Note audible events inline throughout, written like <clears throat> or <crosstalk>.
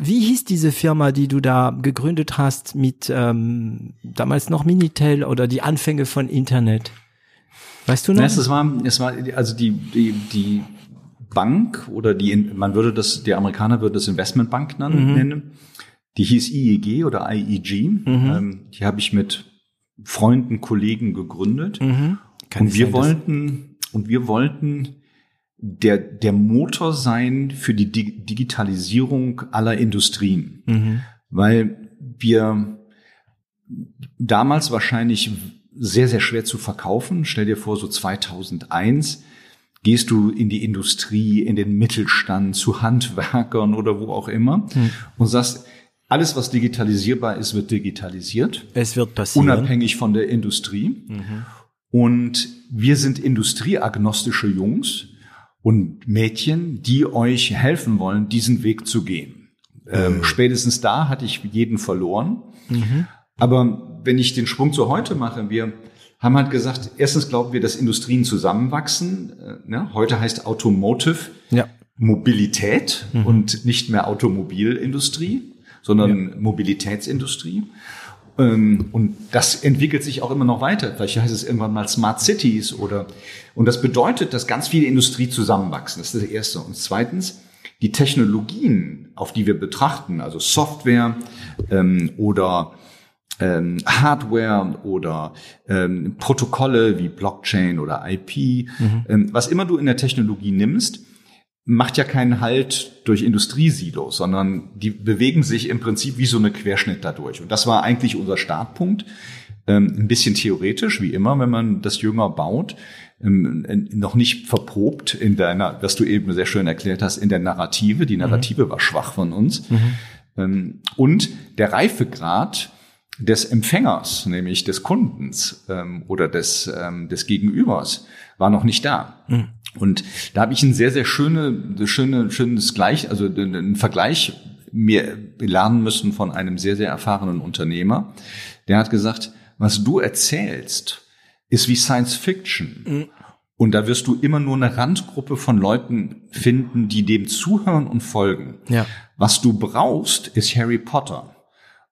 Wie hieß diese Firma, die du da gegründet hast mit ähm, damals noch Minitel oder die Anfänge von Internet? Weißt du noch? Es war, es war also die, die, die Bank oder die, man würde das, die Amerikaner würden das Investmentbank nennen. Mhm. Die hieß IEG oder IEG. Mhm. Ähm, die habe ich mit Freunden, Kollegen gegründet. Mhm. und wir wollten, und wir wollten der, der Motor sein für die Digitalisierung aller Industrien. Mhm. Weil wir damals wahrscheinlich sehr, sehr schwer zu verkaufen. Stell dir vor, so 2001 gehst du in die Industrie, in den Mittelstand, zu Handwerkern oder wo auch immer mhm. und sagst, alles, was digitalisierbar ist, wird digitalisiert. Es wird passieren. Unabhängig von der Industrie. Mhm. Und wir sind industrieagnostische Jungs und Mädchen, die euch helfen wollen, diesen Weg zu gehen. Ähm, mhm. spätestens da hatte ich jeden verloren. Mhm. Aber wenn ich den Sprung zu heute mache, wir haben halt gesagt, erstens glauben wir, dass Industrien zusammenwachsen. Äh, ne? Heute heißt Automotive ja. Mobilität mhm. und nicht mehr Automobilindustrie, sondern ja. Mobilitätsindustrie. Ähm, und das entwickelt sich auch immer noch weiter. Vielleicht heißt es irgendwann mal Smart Cities oder, und das bedeutet, dass ganz viele Industrie zusammenwachsen. Das ist das Erste. Und zweitens, die Technologien, auf die wir betrachten, also Software ähm, oder ähm, Hardware oder ähm, Protokolle wie Blockchain oder IP, mhm. ähm, was immer du in der Technologie nimmst, macht ja keinen Halt durch Industriesilos, sondern die bewegen sich im Prinzip wie so eine Querschnitt dadurch. Und das war eigentlich unser Startpunkt. Ähm, ein bisschen theoretisch, wie immer, wenn man das jünger baut, ähm, noch nicht verprobt in deiner, was du eben sehr schön erklärt hast, in der Narrative. Die Narrative mhm. war schwach von uns. Mhm. Ähm, und der Reifegrad des Empfängers, nämlich des Kundens oder des, des Gegenübers, war noch nicht da. Mhm. Und da habe ich ein sehr, sehr schöne, schöne, schönes Gleich, also einen Vergleich mir lernen müssen von einem sehr, sehr erfahrenen Unternehmer. Der hat gesagt, was du erzählst, ist wie Science Fiction. Mhm. Und da wirst du immer nur eine Randgruppe von Leuten finden, die dem zuhören und folgen. Ja. Was du brauchst, ist Harry Potter.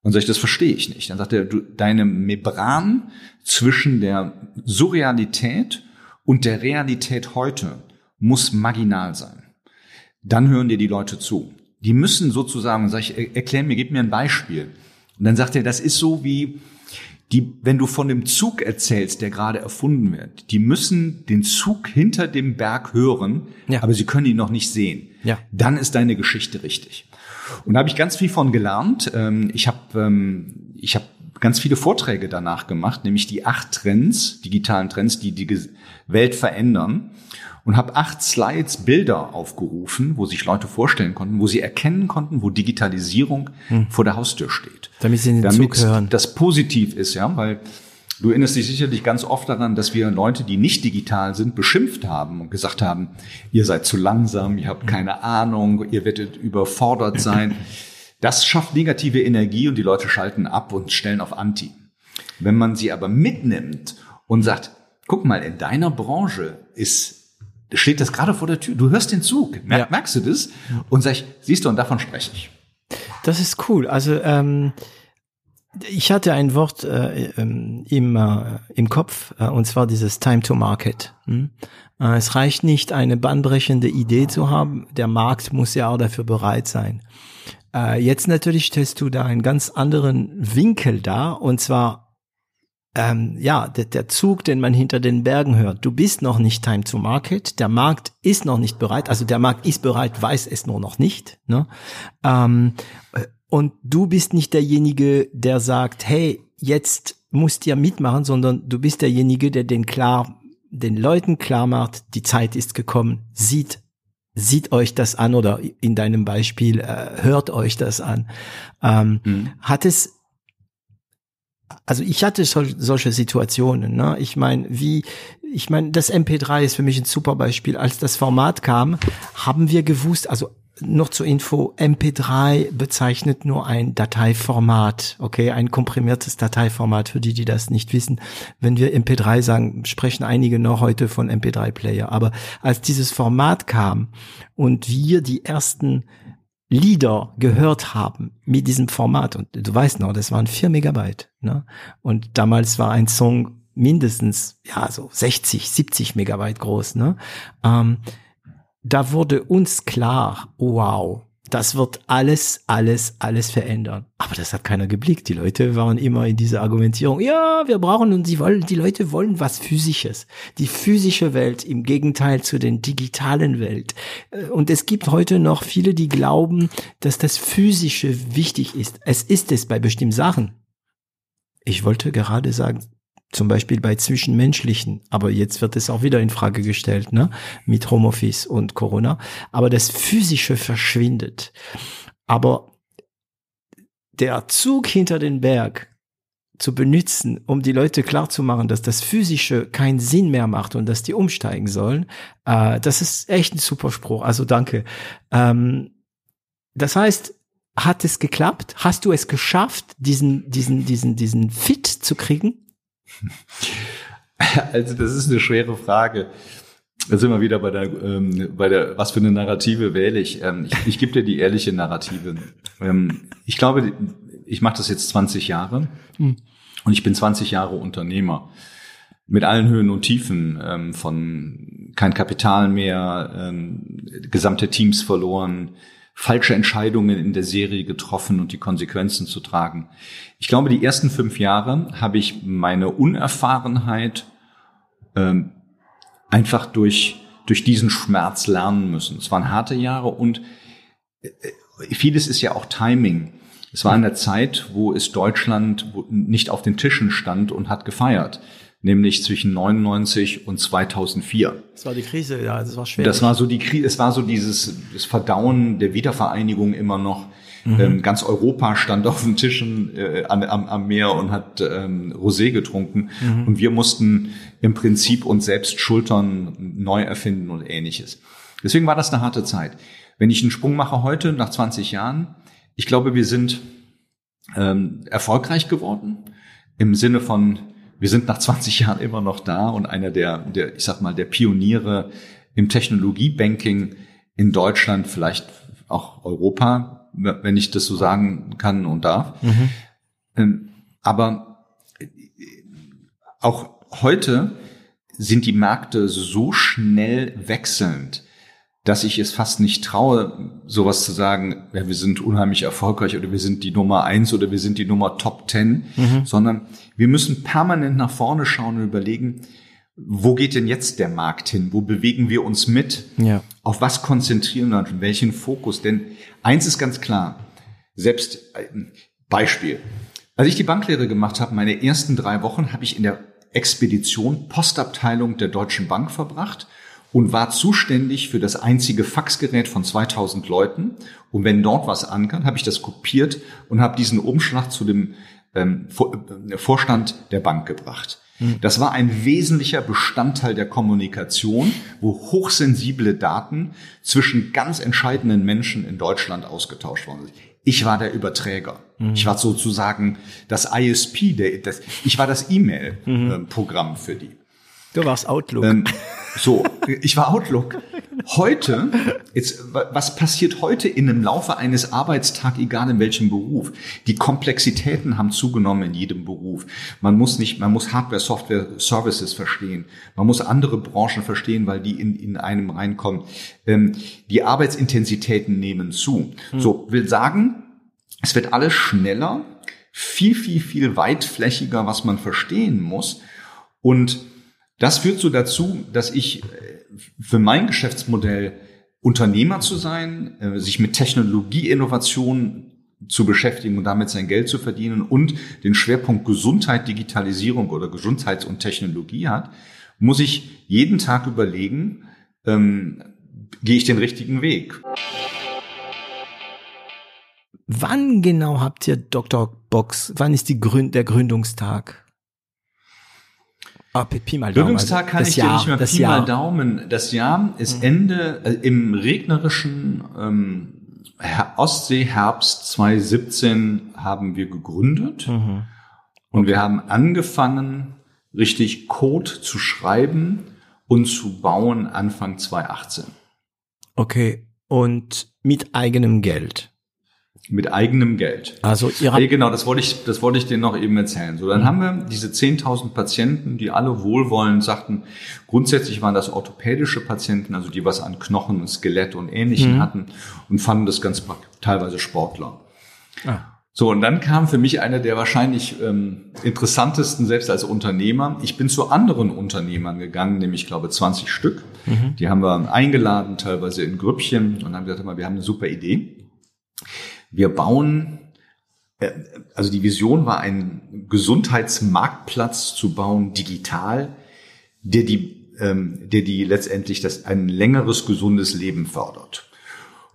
Und sag ich, das verstehe ich nicht. Dann sagt er, du, deine Membran zwischen der Surrealität und der Realität heute muss marginal sein. Dann hören dir die Leute zu. Die müssen sozusagen, sag ich, erklär mir, gib mir ein Beispiel. Und dann sagt er, das ist so wie, die, wenn du von dem Zug erzählst, der gerade erfunden wird, die müssen den Zug hinter dem Berg hören, ja. aber sie können ihn noch nicht sehen. Ja. Dann ist deine Geschichte richtig. Und da habe ich ganz viel von gelernt. Ähm, ich habe ähm, ich hab ganz viele Vorträge danach gemacht, nämlich die acht Trends, digitalen Trends, die die Welt verändern. Und habe acht Slides, Bilder aufgerufen, wo sich Leute vorstellen konnten, wo sie erkennen konnten, wo Digitalisierung hm. vor der Haustür steht. Damit sie den Damit hören. das positiv ist, ja, weil Du erinnerst dich sicherlich ganz oft daran, dass wir Leute, die nicht digital sind, beschimpft haben und gesagt haben, ihr seid zu langsam, ihr habt keine Ahnung, ihr werdet überfordert sein. <clears throat> Das schafft negative Energie und die Leute schalten ab und stellen auf Anti. Wenn man sie aber mitnimmt und sagt, guck mal, in deiner Branche ist, steht das gerade vor der Tür, du hörst den Zug, Mer ja. merkst du das? Und sag ich, siehst du, und davon spreche ich. Das ist cool. Also ähm, ich hatte ein Wort äh, im, äh, im Kopf, äh, und zwar dieses Time to Market. Hm? Äh, es reicht nicht, eine bahnbrechende Idee zu haben, der Markt muss ja auch dafür bereit sein. Äh, jetzt natürlich stellst du da einen ganz anderen Winkel dar, und zwar ähm, ja, der, der Zug, den man hinter den Bergen hört. Du bist noch nicht Time to Market, der Markt ist noch nicht bereit, also der Markt ist bereit, weiß es nur noch nicht. Ne? Ähm, und du bist nicht derjenige, der sagt, hey, jetzt musst ihr mitmachen, sondern du bist derjenige, der den klar, den Leuten klar macht, die Zeit ist gekommen, sieht sieht euch das an oder in deinem Beispiel äh, hört euch das an. Ähm, mhm. Hat es also ich hatte sol solche Situationen. Ne? Ich meine, wie, ich meine, das MP3 ist für mich ein super Beispiel. Als das Format kam, haben wir gewusst, also noch zur Info, MP3 bezeichnet nur ein Dateiformat, okay, ein komprimiertes Dateiformat für die, die das nicht wissen. Wenn wir MP3 sagen, sprechen einige noch heute von MP3-Player. Aber als dieses Format kam und wir die ersten Lieder gehört haben mit diesem Format, und du weißt noch, das waren vier Megabyte, ne? Und damals war ein Song mindestens, ja, so 60, 70 Megabyte groß, ne? Ähm, da wurde uns klar, wow, das wird alles, alles, alles verändern. Aber das hat keiner geblickt. Die Leute waren immer in dieser Argumentierung, ja, wir brauchen und sie wollen, die Leute wollen was Physisches. Die physische Welt im Gegenteil zu den digitalen Welt. Äh, und es gibt heute noch viele, die glauben, dass das Physische wichtig ist. Es ist es bei bestimmten Sachen. Ich wollte gerade sagen, zum Beispiel bei Zwischenmenschlichen, aber jetzt wird es auch wieder in Frage gestellt, ne, mit Homeoffice und Corona. Aber das Physische verschwindet. Aber der Zug hinter den Berg zu benutzen, um die Leute klarzumachen, dass das Physische keinen Sinn mehr macht und dass die umsteigen sollen, äh, das ist echt ein super Spruch. Also danke. Ähm, das heißt, hat es geklappt? Hast du es geschafft, diesen, diesen, diesen, diesen Fit zu kriegen? <laughs> Also das ist eine schwere Frage. Da sind wir wieder bei der, ähm, bei der, was für eine Narrative wähle ich? Ähm, ich, ich gebe dir die ehrliche Narrative. Ähm, ich glaube, ich mache das jetzt 20 Jahre hm. und ich bin 20 Jahre Unternehmer mit allen Höhen und Tiefen ähm, von kein Kapital mehr, ähm, gesamte Teams verloren, falsche Entscheidungen in der Serie getroffen und die Konsequenzen zu tragen. Ich glaube, die ersten fünf Jahre habe ich meine Unerfahrenheit ähm, einfach durch, durch diesen Schmerz lernen müssen. Es waren harte Jahre und äh, vieles ist ja auch Timing. Es war in der Zeit, wo es Deutschland nicht auf den Tischen stand und hat gefeiert nämlich zwischen 99 und 2004. Das war die Krise, ja, das war schwer. Das war so die Krise, es war so dieses das Verdauen der Wiedervereinigung immer noch. Mhm. Ähm, ganz Europa stand auf den Tischen äh, am, am, Meer und hat ähm, Rosé getrunken mhm. und wir mussten im Prinzip uns selbst schultern, neu erfinden und ähnliches. Deswegen war das eine harte Zeit. Wenn ich einen Sprung mache heute, nach 20 Jahren, ich glaube, wir sind ähm, erfolgreich geworden im Sinne von wir sind nach 20 Jahren immer noch da und einer der, der, ich sag mal, der Pioniere im Technologiebanking in Deutschland, vielleicht auch Europa, wenn ich das so sagen kann und darf. Mhm. Ähm, aber äh, auch heute sind die Märkte so schnell wechselnd, dass ich es fast nicht traue, sowas zu sagen, ja, wir sind unheimlich erfolgreich oder wir sind die Nummer eins oder wir sind die Nummer Top Ten, mhm. sondern wir müssen permanent nach vorne schauen und überlegen, wo geht denn jetzt der Markt hin? Wo bewegen wir uns mit? Ja. Auf was konzentrieren wir uns? Welchen Fokus? Denn eins ist ganz klar, selbst äh, Beispiel. Als ich die Banklehre gemacht habe, meine ersten drei Wochen habe ich in der Expedition Postabteilung der Deutschen Bank verbracht und war zuständig für das einzige Faxgerät von 2000 Leuten. Und wenn dort was ankam, habe ich das kopiert und habe diesen Umschlag zu dem ähm, äh, Vorstand der Bank gebracht. Hm. Das war ein wesentlicher Bestandteil der Kommunikation, wo hochsensible Daten zwischen ganz entscheidenden Menschen in Deutschland ausgetauscht worden sind. Ich war der Überträger. Mhm. Ich war sozusagen das ISP, der, das, ich war das E-Mail-Programm mhm. für die. Du warst Outlook. Ähm, <laughs> so, ich war Outlook. Heute, jetzt, was passiert heute in einem Laufe eines Arbeitstags, egal in welchem Beruf? Die Komplexitäten haben zugenommen in jedem Beruf. Man muss nicht, man muss Hardware, Software, Services verstehen. Man muss andere Branchen verstehen, weil die in, in einem reinkommen. Ähm, die Arbeitsintensitäten nehmen zu. Hm. So, will sagen, es wird alles schneller, viel, viel, viel weitflächiger, was man verstehen muss. Und das führt so dazu, dass ich äh, für mein Geschäftsmodell Unternehmer zu sein, äh, sich mit Technologieinnovation zu beschäftigen und damit sein Geld zu verdienen und den Schwerpunkt Gesundheit, Digitalisierung oder Gesundheits- und Technologie hat, muss ich jeden Tag überlegen, ähm, gehe ich den richtigen Weg. Wann genau habt ihr Dr. Box? Wann ist die Gründ der Gründungstag? Ah, Pi mal Daumen. Gründungstag kann ich Jahr, dir nicht mehr Pi Jahr. mal Daumen. Das Jahr ist mhm. Ende äh, im regnerischen ähm, Ostseeherbst 2017 haben wir gegründet mhm. und wir haben angefangen, richtig Code zu schreiben und zu bauen Anfang 2018. Okay, und mit eigenem Geld. Mit eigenem Geld. Also ihr habt hey, genau, das wollte ich, das wollte ich dir noch eben erzählen. So, dann mhm. haben wir diese 10.000 Patienten, die alle wohlwollend sagten, grundsätzlich waren das orthopädische Patienten, also die was an Knochen und Skelett und Ähnlichem mhm. hatten und fanden das ganz teilweise Sportler. Ah. So, und dann kam für mich einer der wahrscheinlich ähm, interessantesten, selbst als Unternehmer. Ich bin zu anderen Unternehmern gegangen, nämlich, ich glaube, 20 Stück. Mhm. Die haben wir eingeladen, teilweise in Grüppchen und haben gesagt, wir haben eine super Idee. Wir bauen, äh, also die Vision war, einen Gesundheitsmarktplatz zu bauen, digital, der die, ähm, der die letztendlich das, ein längeres, gesundes Leben fördert.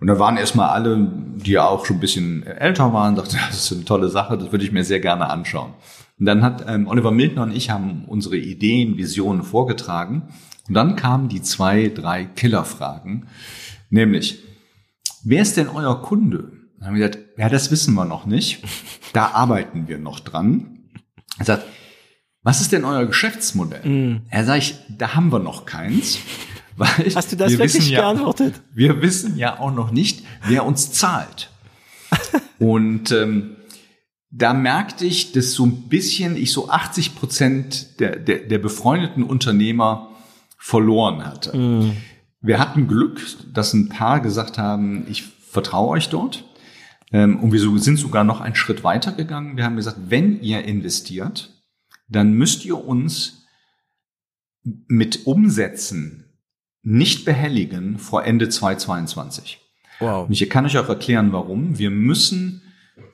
Und da waren erstmal alle, die ja auch schon ein bisschen älter waren, dachten, <laughs> das ist eine tolle Sache, das würde ich mir sehr gerne anschauen. Und dann hat ähm, Oliver Mildner und ich haben unsere Ideen, Visionen vorgetragen. Und dann kamen die zwei, drei Killerfragen, nämlich, wer ist denn euer Kunde? Dann haben wir gesagt, ja, das wissen wir noch nicht. <laughs> Da arbeiten wir noch dran. Er sagt, was ist denn euer Geschäftsmodell? Mm. Er sagt, da haben wir noch keins. <laughs> Weil Hast du das wirklich ja, geantwortet? Wir wissen ja auch noch nicht, wer uns zahlt. <laughs> Und ähm, da merkte ich, dass so ein bisschen ich so 80 Prozent der, der, der befreundeten Unternehmer verloren hatte. Mm. Wir hatten Glück, dass ein paar gesagt haben, ich vertraue euch dort. Ähm, und wir sind sogar noch einen Schritt weiter gegangen. Wir haben gesagt, wenn ihr investiert, dann müsst ihr uns mit Umsätzen nicht behelligen vor Ende 2022. Wow. Und ich kann euch auch erklären, warum. Wir müssen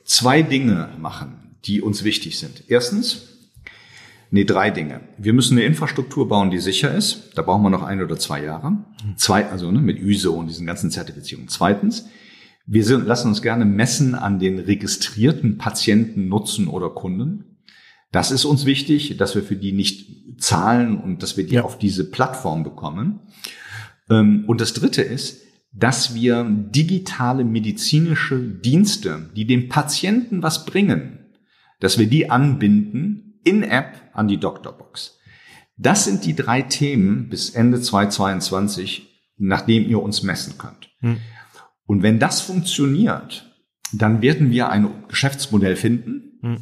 zwei Dinge machen, die uns wichtig sind. Erstens, nee, drei Dinge. Wir müssen eine Infrastruktur bauen, die sicher ist. Da brauchen wir noch ein oder zwei Jahre. Zwei, also ne, mit ISO und diesen ganzen Zertifizierungen. Zweitens, wir sind, lassen uns gerne messen an den registrierten Patienten, Nutzen oder Kunden. Das ist uns wichtig, dass wir für die nicht zahlen und dass wir die ja. auf diese Plattform bekommen. Ähm, und das Dritte ist, dass wir digitale medizinische Dienste, die dem Patienten was bringen, dass wir die anbinden in App an die Doktorbox. Das sind die drei Themen bis Ende 2022, nachdem ihr uns messen könnt. Hm. Und wenn das funktioniert, dann werden wir ein Geschäftsmodell finden, hm.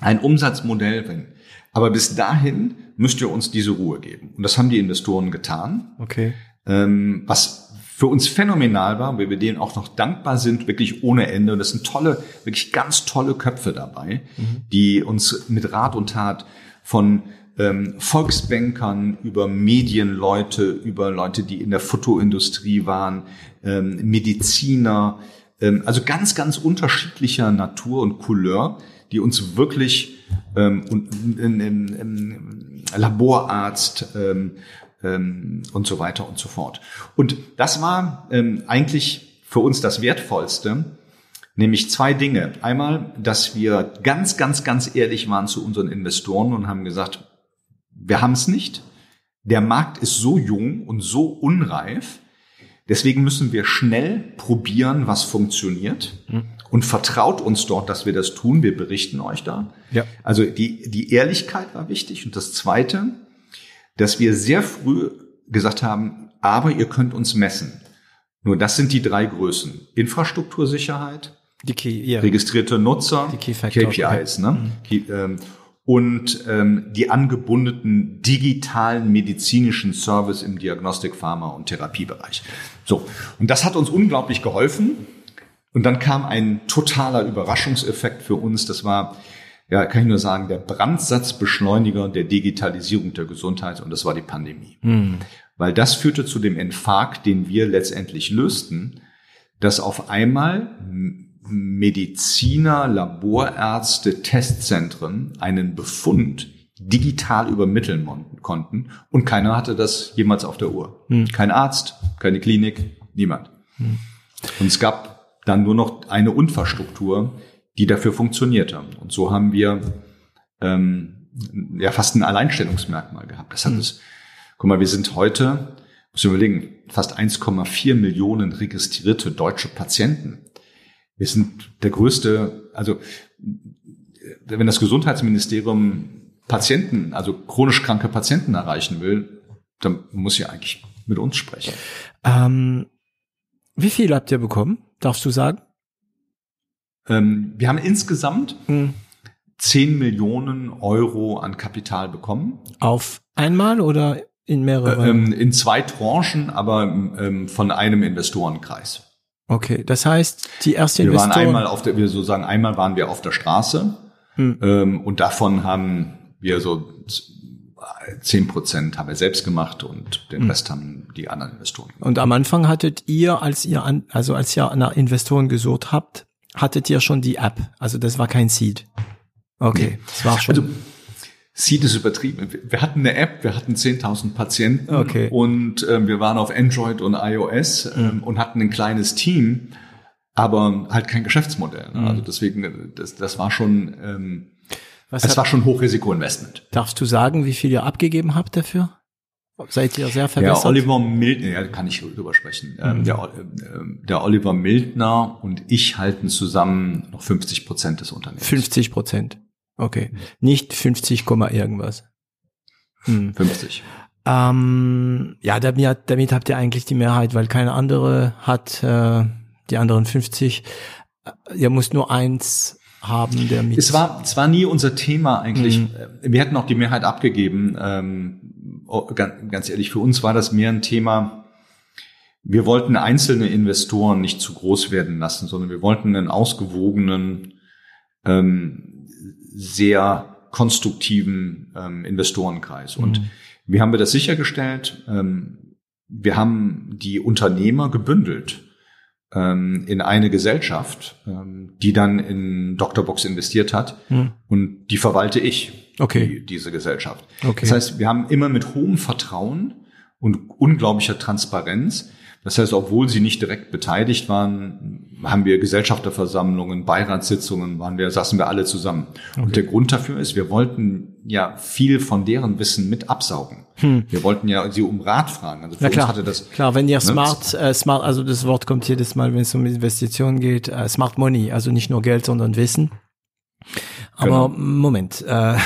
ein Umsatzmodell. Aber bis dahin müsst ihr uns diese Ruhe geben. Und das haben die Investoren getan. Okay. Ähm, was für uns phänomenal war, weil wir denen auch noch dankbar sind, wirklich ohne Ende. Und das sind tolle, wirklich ganz tolle Köpfe dabei, mhm. die uns mit Rat und Tat von ähm, Volksbankern, über Medienleute, über Leute, die in der Fotoindustrie waren, ähm, Mediziner, ähm, also ganz, ganz unterschiedlicher Natur und Couleur, die uns wirklich ähm, und ähm, ähm, Laborarzt ähm, ähm, und so weiter und so fort. Und das war ähm, eigentlich für uns das Wertvollste, nämlich zwei Dinge. Einmal, dass wir ganz, ganz, ganz ehrlich waren zu unseren Investoren und haben gesagt, wir haben es nicht. Der Markt ist so jung und so unreif. Deswegen müssen wir schnell probieren, was funktioniert. Mhm. Und vertraut uns dort, dass wir das tun. Wir berichten euch da. Ja. Also die, die Ehrlichkeit war wichtig. Und das Zweite, dass wir sehr früh gesagt haben, aber ihr könnt uns messen. Nur das sind die drei Größen. Infrastruktursicherheit, die Key, ja. registrierte Nutzer, die Key KPIs. Ne? Mhm. Und ähm, die angebundenen digitalen medizinischen Service im Diagnostik, Pharma und Therapiebereich. So, und das hat uns unglaublich geholfen. Und dann kam ein totaler Überraschungseffekt für uns. Das war, ja, kann ich nur sagen, der Brandsatzbeschleuniger der Digitalisierung der Gesundheit und das war die Pandemie. Mhm. Weil das führte zu dem Infarkt, den wir letztendlich lösten, dass auf einmal Mediziner, Laborärzte, Testzentren einen Befund digital übermitteln konnten und keiner hatte das jemals auf der Uhr. Hm. Kein Arzt, keine Klinik, niemand. Hm. Und es gab dann nur noch eine Infrastruktur, die dafür funktionierte. Und so haben wir ähm, ja fast ein Alleinstellungsmerkmal gehabt. Das hat hm. es, guck mal, wir sind heute, muss ich überlegen, fast 1,4 Millionen registrierte deutsche Patienten. Wir sind der größte, also wenn das Gesundheitsministerium Patienten, also chronisch kranke Patienten erreichen will, dann muss sie eigentlich mit uns sprechen. Ähm, wie viel habt ihr bekommen? Darfst du sagen? Ähm, wir haben insgesamt hm. 10 Millionen Euro an Kapital bekommen. Auf einmal oder in mehreren? Ähm, in zwei Tranchen, aber ähm, von einem Investorenkreis. Okay, das heißt, die erste wir Investoren. Wir waren einmal auf der, wir sozusagen einmal waren wir auf der Straße hm. ähm, und davon haben wir so zehn Prozent haben wir selbst gemacht und den hm. Rest haben die anderen Investoren. Gemacht. Und am Anfang hattet ihr, als ihr an, also als ihr nach Investoren gesucht habt, hattet ihr schon die App. Also das war kein Seed. Okay, nee. das war schon. Also, Seed ist übertrieben. Wir hatten eine App, wir hatten 10.000 Patienten okay. und ähm, wir waren auf Android und iOS ähm, mhm. und hatten ein kleines Team, aber halt kein Geschäftsmodell. Ne? Mhm. Also deswegen, das, das war schon ähm, was es war schon Hochrisikoinvestment. Darfst du sagen, wie viel ihr abgegeben habt dafür? Seid ihr sehr verbessert? Ja, Oliver Mildner, ja, kann ich drüber sprechen. Ähm, mhm. Der, äh, der, Oliver Mildner und ich halten zusammen noch 50 Prozent des Unternehmens. 50 Prozent. Okay. Nicht 50, irgendwas. Hm. 50. Ähm, ja, damit, damit habt ihr eigentlich die Mehrheit, weil keine andere hat äh, die anderen 50. Ihr müsst nur eins haben, der mit. Es war, es war nie unser Thema eigentlich. Mhm. Wir hätten auch die Mehrheit abgegeben. Ähm, oh, ganz, ganz ehrlich, für uns war das mehr ein Thema. Wir wollten einzelne Investoren nicht zu groß werden lassen, sondern wir wollten einen ausgewogenen, ähm, sehr konstruktiven ähm, Investorenkreis. Und mhm. wie haben wir das sichergestellt? Ähm, wir haben die Unternehmer gebündelt ähm, in eine Gesellschaft, ähm, die dann in Doctorbox investiert hat hm. und die verwalte ich, okay. die, diese Gesellschaft. Okay. Das heißt, wir haben immer mit hohem Vertrauen und unglaublicher Transparenz das heißt, obwohl sie nicht direkt beteiligt waren, haben wir Gesellschafterversammlungen, Beiratssitzungen, waren wir, saßen wir alle zusammen. Okay. Und der Grund dafür ist, wir wollten ja viel von deren Wissen mit absaugen. Hm. Wir wollten ja sie um Rat fragen. Also für Na klar, uns hatte das. Klar, wenn ihr ne? smart, äh, smart, also das Wort kommt jedes Mal, wenn es um Investitionen geht, äh, Smart Money, also nicht nur Geld, sondern Wissen. Aber genau. Moment, äh,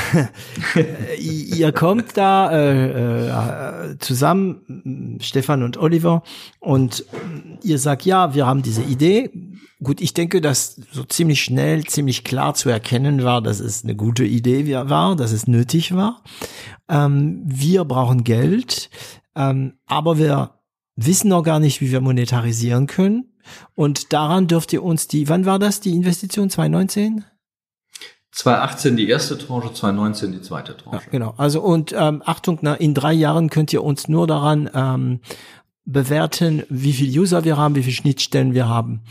<laughs> ihr kommt da äh, äh, zusammen, Stefan und Oliver, und ihr sagt, ja, wir haben diese Idee. Gut, ich denke, dass so ziemlich schnell, ziemlich klar zu erkennen war, dass es eine gute Idee war, dass es nötig war. Ähm, wir brauchen Geld, ähm, aber wir wissen noch gar nicht, wie wir monetarisieren können. Und daran dürft ihr uns die, wann war das, die Investition 2019? 2018 die erste Tranche, 2019 die zweite Tranche. Ja, genau. Also und ähm, Achtung, na, in drei Jahren könnt ihr uns nur daran ähm, bewerten, wie viel User wir haben, wie viele Schnittstellen wir haben.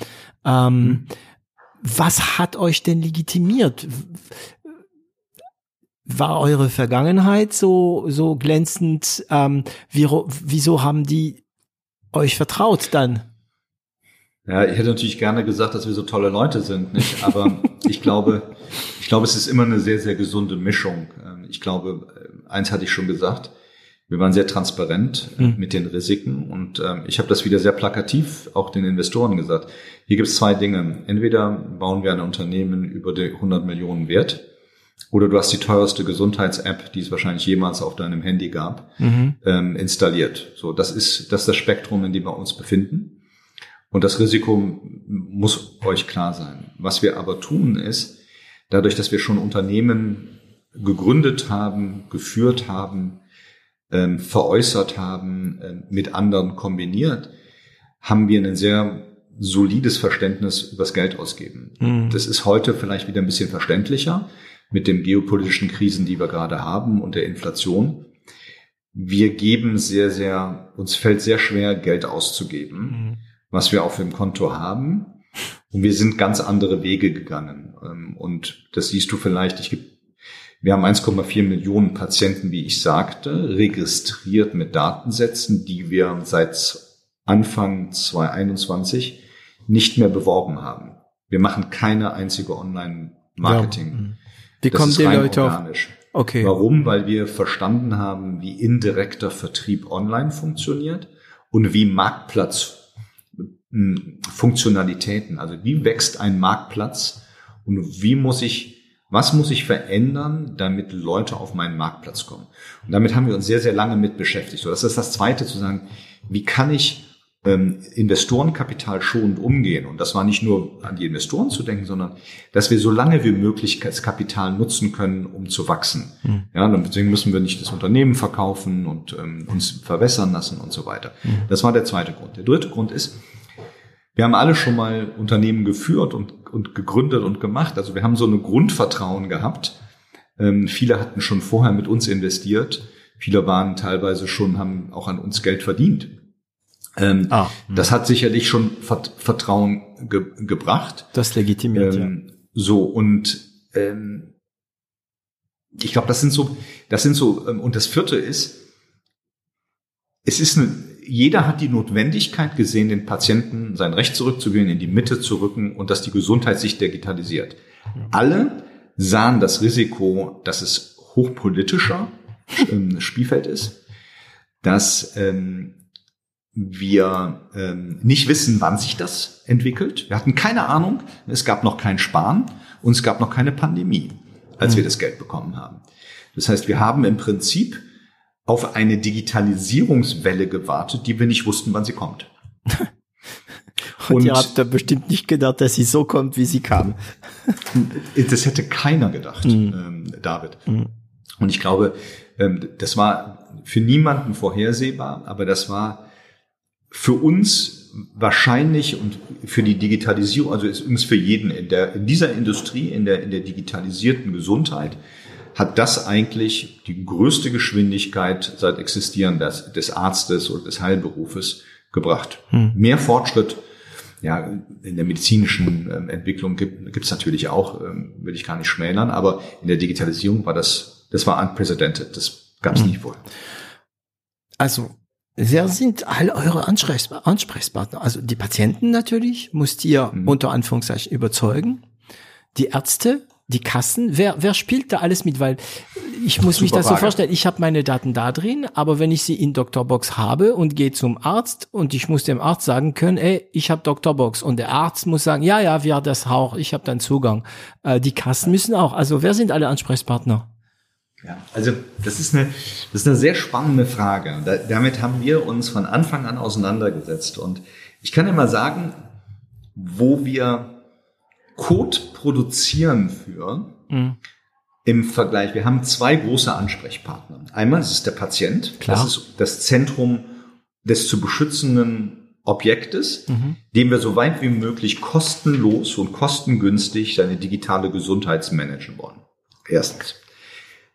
Ähm, mhm. Was hat euch denn legitimiert? War eure Vergangenheit so so glänzend? Ähm, wie, wieso haben die euch vertraut dann? Ja, ich hätte natürlich gerne gesagt, dass wir so tolle Leute sind, nicht? Aber <laughs> ich glaube, ich glaube, es ist immer eine sehr, sehr gesunde Mischung. Ähm, ich glaube, äh, eins hatte ich schon gesagt. Wir waren sehr transparent mhm. mit den Risiken und ähm, ich habe das wieder sehr plakativ auch den Investoren gesagt. Hier gibt es zwei Dinge. Entweder bauen wir ein Unternehmen über die 100 Millionen Wert oder du hast die teuerste Gesundheits-App, die es wahrscheinlich jemals auf deinem Handy gab, mhm. ähm, installiert. So, das ist das ist das Spektrum, in dem wir uns befinden. Und das Risiko muss euch klar sein. Was wir aber tun ist, dadurch, dass wir schon Unternehmen gegründet haben, geführt haben, ähm, veräußert haben, äh, mit anderen kombiniert, haben wir ein sehr solides Verständnis übers Geld ausgeben. Mhm. Das ist heute vielleicht wieder ein bisschen verständlicher mit den geopolitischen Krisen, die wir gerade haben und der Inflation. Wir geben sehr, sehr, uns fällt sehr schwer, Geld auszugeben. Mhm was wir auf dem Konto haben. Und wir sind ganz andere Wege gegangen. Ähm, und das siehst du vielleicht, ich Wir haben 1,4 Millionen Patienten, wie ich sagte, registriert mit Datensätzen, die wir seit Anfang 2021 nicht mehr beworben haben. Wir machen keine einzige Online-Marketing. Ja. Mhm. Wie das kommen die Leute organisch. auf? Okay. Warum? Weil wir verstanden haben, wie indirekter Vertrieb online funktioniert und wie Marktplatz Funktionalitäten, also wie wächst ein Marktplatz und wie muss ich was muss ich verändern, damit Leute auf meinen Marktplatz kommen? Und damit haben wir uns sehr, sehr lange mit beschäftigt. So, das ist das Zweite zu sagen, wie kann ich ähm, Investorenkapital schonend umgehen? Und das war nicht nur an die Investoren zu denken, sondern dass wir so lange wie möglich das Kapital nutzen können, um zu wachsen. Mhm. Ja, deswegen müssen wir nicht das Unternehmen verkaufen und ähm, uns verwässern lassen und so weiter. Mhm. Das war der zweite Grund. Der dritte Grund ist, wir haben alle schon mal Unternehmen geführt und, und gegründet und gemacht. Also wir haben so eine Grundvertrauen gehabt. Ähm, viele hatten schon vorher mit uns investiert. Viele waren teilweise schon, haben auch an uns Geld verdient. Ähm, ah, hm. das hat sicherlich schon Vertrauen ge gebracht. Das legitimiert. Ähm, ja. So und ähm, ich glaube, das sind so, das sind so ähm, und das Vierte ist, es ist eine jeder hat die Notwendigkeit gesehen, den Patienten sein Recht zurückzugehen, in die Mitte zu rücken und dass die Gesundheit sich digitalisiert. Alle sahen das Risiko, dass es hochpolitischer <laughs> ähm, Spielfeld ist, dass ähm, wir ähm, nicht wissen, wann sich das entwickelt. Wir hatten keine Ahnung. Es gab noch kein Sparen und es gab noch keine Pandemie, als mhm. wir das Geld bekommen haben. Das heißt, wir haben im Prinzip auf eine Digitalisierungswelle gewartet, die wir nicht wussten, wann sie kommt. Und, <laughs> Und ihr habt da bestimmt nicht gedacht, dass sie so kommt, wie sie kam. <laughs> das hätte keiner gedacht, mhm. ähm, David. Mhm. Und ich glaube, ähm, das war für niemanden vorhersehbar, aber das war für uns wahrscheinlich und für die Digitalisierung, also ist übrigens für jeden in der, in dieser Industrie, in der, in der digitalisierten Gesundheit, hat das eigentlich die größte Geschwindigkeit seit Existieren des, des Arztes oder des Heilberufes gebracht. Hm. Mehr Fortschritt, ja, in der medizinischen ähm, Entwicklung gibt es natürlich auch, ähm, will ich gar nicht schmälern, aber in der Digitalisierung war das, das war unprecedented, das gab es hm. nicht vorher. Also Wer sind all eure Ansprechpartner? Also die Patienten natürlich, musst ihr mhm. unter Anführungszeichen überzeugen. Die Ärzte, die Kassen, wer, wer spielt da alles mit? Weil ich muss mich das so vorstellen, ich habe meine Daten da drin, aber wenn ich sie in Doktorbox habe und gehe zum Arzt und ich muss dem Arzt sagen können, ey, ich habe Doktorbox und der Arzt muss sagen, ja, ja, wir das auch, ich habe dann Zugang. Äh, die Kassen müssen auch. Also wer sind alle Ansprechpartner? Ja, also das ist eine, das ist eine sehr spannende Frage. Da, damit haben wir uns von Anfang an auseinandergesetzt. Und ich kann mal sagen, wo wir Code produzieren für mhm. im Vergleich. Wir haben zwei große Ansprechpartner. Einmal das ist der Patient. Klar. Das ist das Zentrum des zu beschützenden Objektes, mhm. dem wir so weit wie möglich kostenlos und kostengünstig seine digitale Gesundheit managen wollen. Erstens.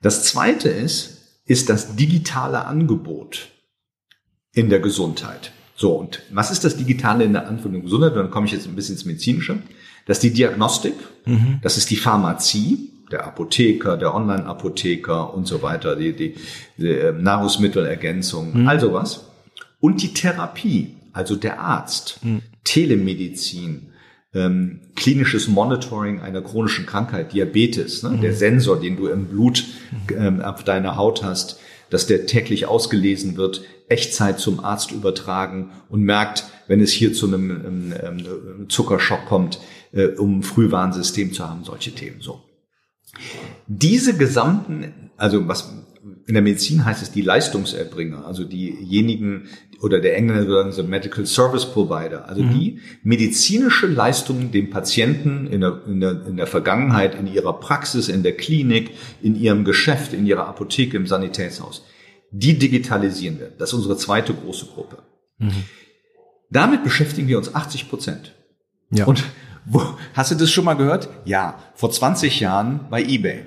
Das zweite ist, ist das digitale Angebot in der Gesundheit. So, und was ist das Digitale in der Anwendung Gesundheit? Dann komme ich jetzt ein bisschen ins Medizinische. Das ist die Diagnostik, mhm. das ist die Pharmazie, der Apotheker, der Online-Apotheker und so weiter, die, die, die äh, Nahrungsmittelergänzung, mhm. all sowas. Und die Therapie, also der Arzt, mhm. Telemedizin, ähm, klinisches Monitoring einer chronischen Krankheit, Diabetes, ne? der mhm. Sensor, den du im Blut ähm, auf deiner Haut hast, dass der täglich ausgelesen wird, Echtzeit zum Arzt übertragen und merkt, wenn es hier zu einem ähm, ähm, Zuckerschock kommt, äh, um Frühwarnsystem zu haben, solche Themen so. Diese gesamten, also was in der Medizin heißt es die Leistungserbringer, also diejenigen oder der Engländer sagen Medical Service Provider, also mhm. die medizinische Leistungen dem Patienten in der, in, der, in der Vergangenheit, in ihrer Praxis, in der Klinik, in ihrem Geschäft, in ihrer Apotheke, im Sanitätshaus, die digitalisieren wir. Das ist unsere zweite große Gruppe. Mhm. Damit beschäftigen wir uns 80 Prozent. Ja. Und wo, hast du das schon mal gehört? Ja, vor 20 Jahren bei eBay.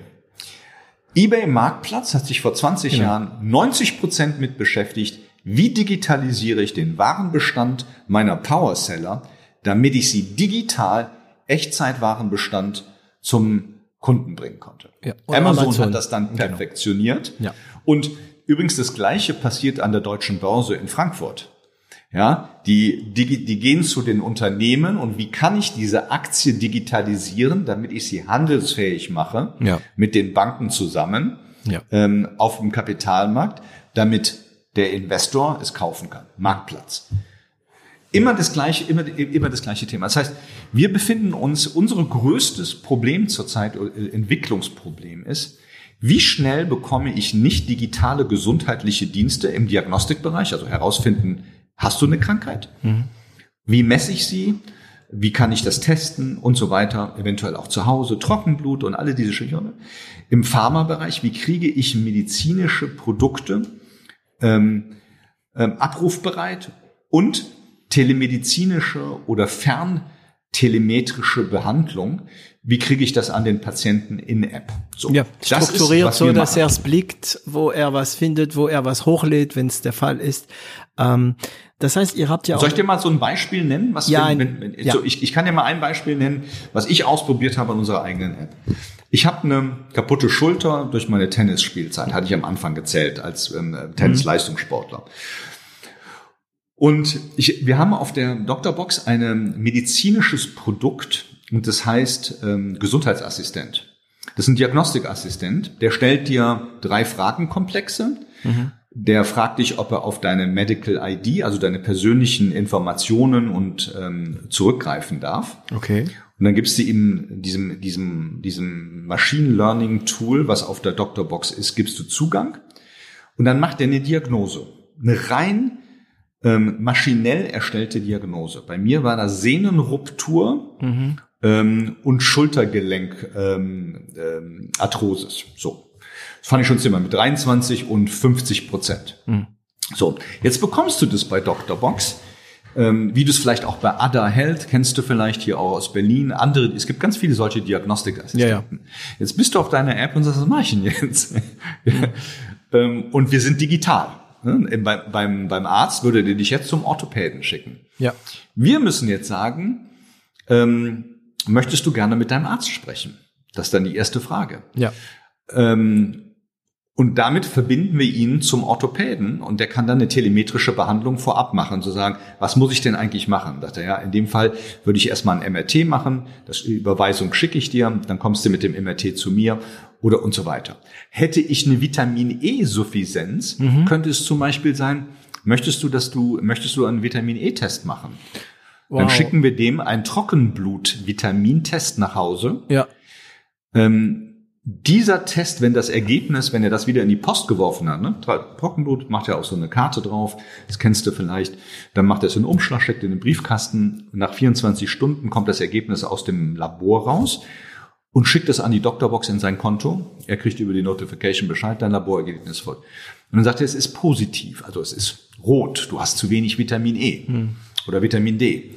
eBay Marktplatz hat sich vor 20 genau. Jahren 90 Prozent mit beschäftigt, wie digitalisiere ich den Warenbestand meiner Powerseller, damit ich sie digital Echtzeitwarenbestand zum Kunden bringen konnte. Ja, Amazon, Amazon, hat das dann genau. perfektioniert. Genau. Ja. Und übrigens das Gleiche passiert an der deutschen Börse in Frankfurt. Ja, die, die, die gehen zu den Unternehmen und wie kann ich diese Aktie digitalisieren, damit ich sie handelsfähig mache ja. mit den Banken zusammen ja. ähm, auf dem Kapitalmarkt, damit der Investor es kaufen kann. Marktplatz. Immer das gleiche, immer, immer das gleiche Thema. Das heißt, wir befinden uns, unser größtes Problem zurzeit, äh, Entwicklungsproblem ist, wie schnell bekomme ich nicht digitale gesundheitliche Dienste im Diagnostikbereich, also herausfinden, hast du eine Krankheit? Mhm. Wie messe ich sie? Wie kann ich das testen und so weiter? Eventuell auch zu Hause, Trockenblut und alle diese Schichten. Im Pharmabereich, wie kriege ich medizinische Produkte ähm, ähm, abrufbereit und telemedizinische oder ferntelemetrische Behandlung, wie kriege ich das an den Patienten in App? So, ja, strukturiert ist, so, dass er es blickt, wo er was findet, wo er was hochlädt, wenn es der Fall ist. Ähm, das heißt, ihr habt ja auch. Soll ich dir mal so ein Beispiel nennen? Was ja, wenn, wenn, wenn, ja. So, ich, ich kann dir mal ein Beispiel nennen, was ich ausprobiert habe an unserer eigenen App. Ich habe eine kaputte Schulter durch meine Tennisspielzeit, hatte ich am Anfang gezählt als ähm, Tennisleistungssportler. Und ich, wir haben auf der Doktorbox ein medizinisches Produkt und das heißt ähm, Gesundheitsassistent. Das ist ein Diagnostikassistent, der stellt dir drei Fragenkomplexe. Mhm. Der fragt dich, ob er auf deine Medical ID, also deine persönlichen Informationen und ähm, zurückgreifen darf. Okay. Und dann gibst du ihm diesem, diesem, diesem Machine Learning Tool, was auf der Doktorbox ist, gibst du Zugang. Und dann macht er eine Diagnose. Eine rein ähm, maschinell erstellte Diagnose. Bei mir war das Sehnenruptur mhm. Ähm, und Schultergelenk ähm, ähm, Arthrosis. So. Das fand ich schon ziemlich mit 23 und 50 Prozent. Mhm. So, jetzt bekommst du das bei Dr. Box. Ähm, wie du es vielleicht auch bei Ada Health kennst du vielleicht hier auch aus Berlin. Andere, es gibt ganz viele solche Diagnostikassistenten. Ja, ja. Jetzt bist du auf deiner App und sagst, was mache ich denn jetzt? Mhm. <laughs> ähm, und wir sind digital. Ne? Beim, beim, beim Arzt würde der dich jetzt zum Orthopäden schicken. Ja. Wir müssen jetzt sagen, ähm, möchtest du gerne mit deinem Arzt sprechen? Das ist dann die erste Frage. Ja. Ähm, und damit verbinden wir ihn zum Orthopäden und der kann dann eine telemetrische Behandlung vorab machen, zu sagen, was muss ich denn eigentlich machen? Sagt er, ja, in dem Fall würde ich erstmal ein MRT machen, das Überweisung schicke ich dir, dann kommst du mit dem MRT zu mir oder und so weiter. Hätte ich eine Vitamin E-Suffizienz, mhm. könnte es zum Beispiel sein, möchtest du, dass du, möchtest du einen Vitamin E-Test machen? Wow. Dann schicken wir dem einen Trockenblut-Vitamintest nach Hause. Ja. Ähm, dieser Test, wenn das Ergebnis, wenn er das wieder in die Post geworfen hat, ne? Trockenblut macht ja auch so eine Karte drauf, das kennst du vielleicht, dann macht er es in den Umschlag, steckt in den Briefkasten, nach 24 Stunden kommt das Ergebnis aus dem Labor raus und schickt es an die Doktorbox in sein Konto. Er kriegt über die Notification Bescheid, dein Laborergebnis folgt. Und dann sagt er, es ist positiv, also es ist rot, du hast zu wenig Vitamin E hm. Oder Vitamin D.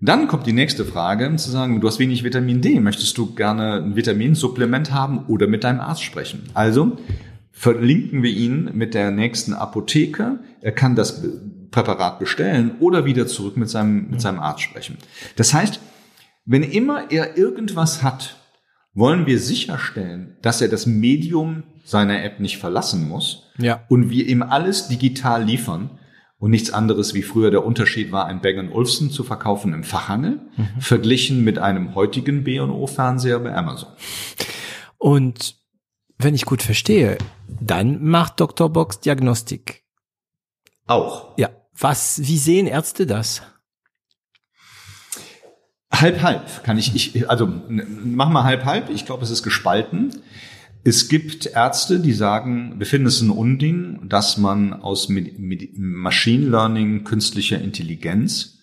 Dann kommt die nächste Frage, zu sagen, du hast wenig Vitamin D, möchtest du gerne ein Vitaminsupplement haben oder mit deinem Arzt sprechen? Also verlinken wir ihn mit der nächsten Apotheke. Er kann das Präparat bestellen oder wieder zurück mit seinem, mit seinem Arzt sprechen. Das heißt, wenn immer er irgendwas hat, wollen wir sicherstellen, dass er das Medium seiner App nicht verlassen muss ja. und wir ihm alles digital liefern und nichts anderes wie früher der Unterschied war, ein Bang Olufsen zu verkaufen im Fachhandel, mhm. verglichen mit einem heutigen B&O-Fernseher bei Amazon. Und wenn ich gut verstehe, dann macht Dr. Box Diagnostik. Auch. Ja. Was, wie sehen Ärzte das? Halb, halb kann ich, ich also mach mal halb, halb. Ich glaube, es ist gespalten. Es gibt Ärzte, die sagen, wir finden es ein Unding, dass man aus Machine Learning, künstlicher Intelligenz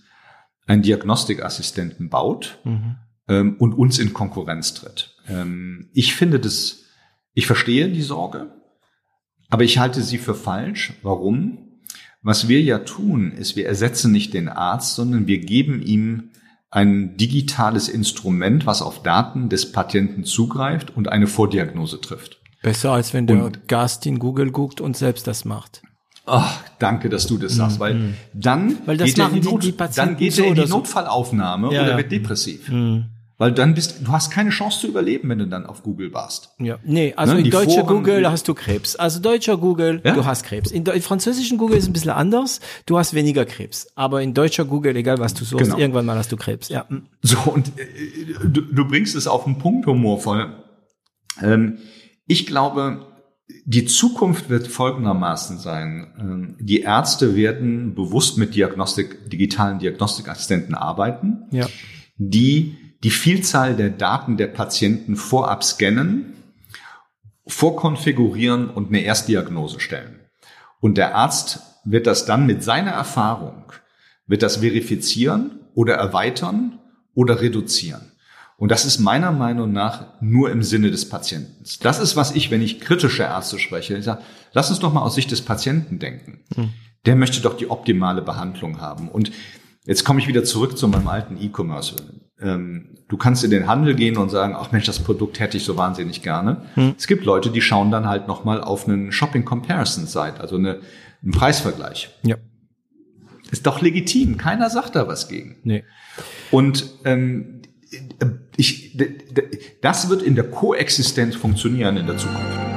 einen Diagnostikassistenten baut mhm. ähm, und uns in Konkurrenz tritt. Ähm, ich finde das, ich verstehe die Sorge, aber ich halte sie für falsch. Warum? Was wir ja tun, ist, wir ersetzen nicht den Arzt, sondern wir geben ihm ein digitales Instrument, was auf Daten des Patienten zugreift und eine Vordiagnose trifft. Besser als wenn der und, Gast in Google guckt und selbst das macht. Ach, danke, dass du das sagst, mm, weil mm. dann weil geht er in die, Not, die, die dann geht er in die Notfallaufnahme ja, oder ja. wird depressiv. Mm. Weil dann bist du hast keine Chance zu überleben, wenn du dann auf Google warst. Ja, nee, also Ne, in deutscher Google hast du Krebs. Also deutscher Google, Ja? du hast Krebs. In, in französischen Google ist es ein bisschen anders. Du hast weniger Krebs. Aber in deutscher Google, egal was du suchst, Genau. irgendwann mal hast du Krebs. Ja. mm. So, und äh, du, du bringst es auf den Punkt humorvoll. Ähm, ich glaube, die Zukunft wird folgendermaßen sein. Ähm, die Ärzte werden bewusst mit Diagnostik, digitalen Diagnostikassistenten arbeiten, Ja. die die Vielzahl der Daten der Patienten vorab scannen, vorkonfigurieren und eine Erstdiagnose stellen. Und der Arzt wird das dann mit seiner Erfahrung, wird das verifizieren oder erweitern oder reduzieren. Und das ist meiner Meinung nach nur im Sinne des Patienten. Das ist, was ich, wenn ich kritische Ärzte spreche, ich sage, lass uns doch mal aus Sicht des Patienten denken. Der möchte doch die optimale Behandlung haben. Und jetzt komme ich wieder zurück zu meinem alten E-Commerce. Ähm, du kannst in den Handel gehen und sagen, ach Mensch, das Produkt hätte ich so wahnsinnig gerne. Es gibt Leute, die schauen dann halt nochmal auf einen Shopping Comparison Site, also eine, einen Preisvergleich. Ja. Ist doch legitim. Keiner sagt da was gegen. Nee. Und ähm, ich, das wird in der Koexistenz funktionieren in der Zukunft.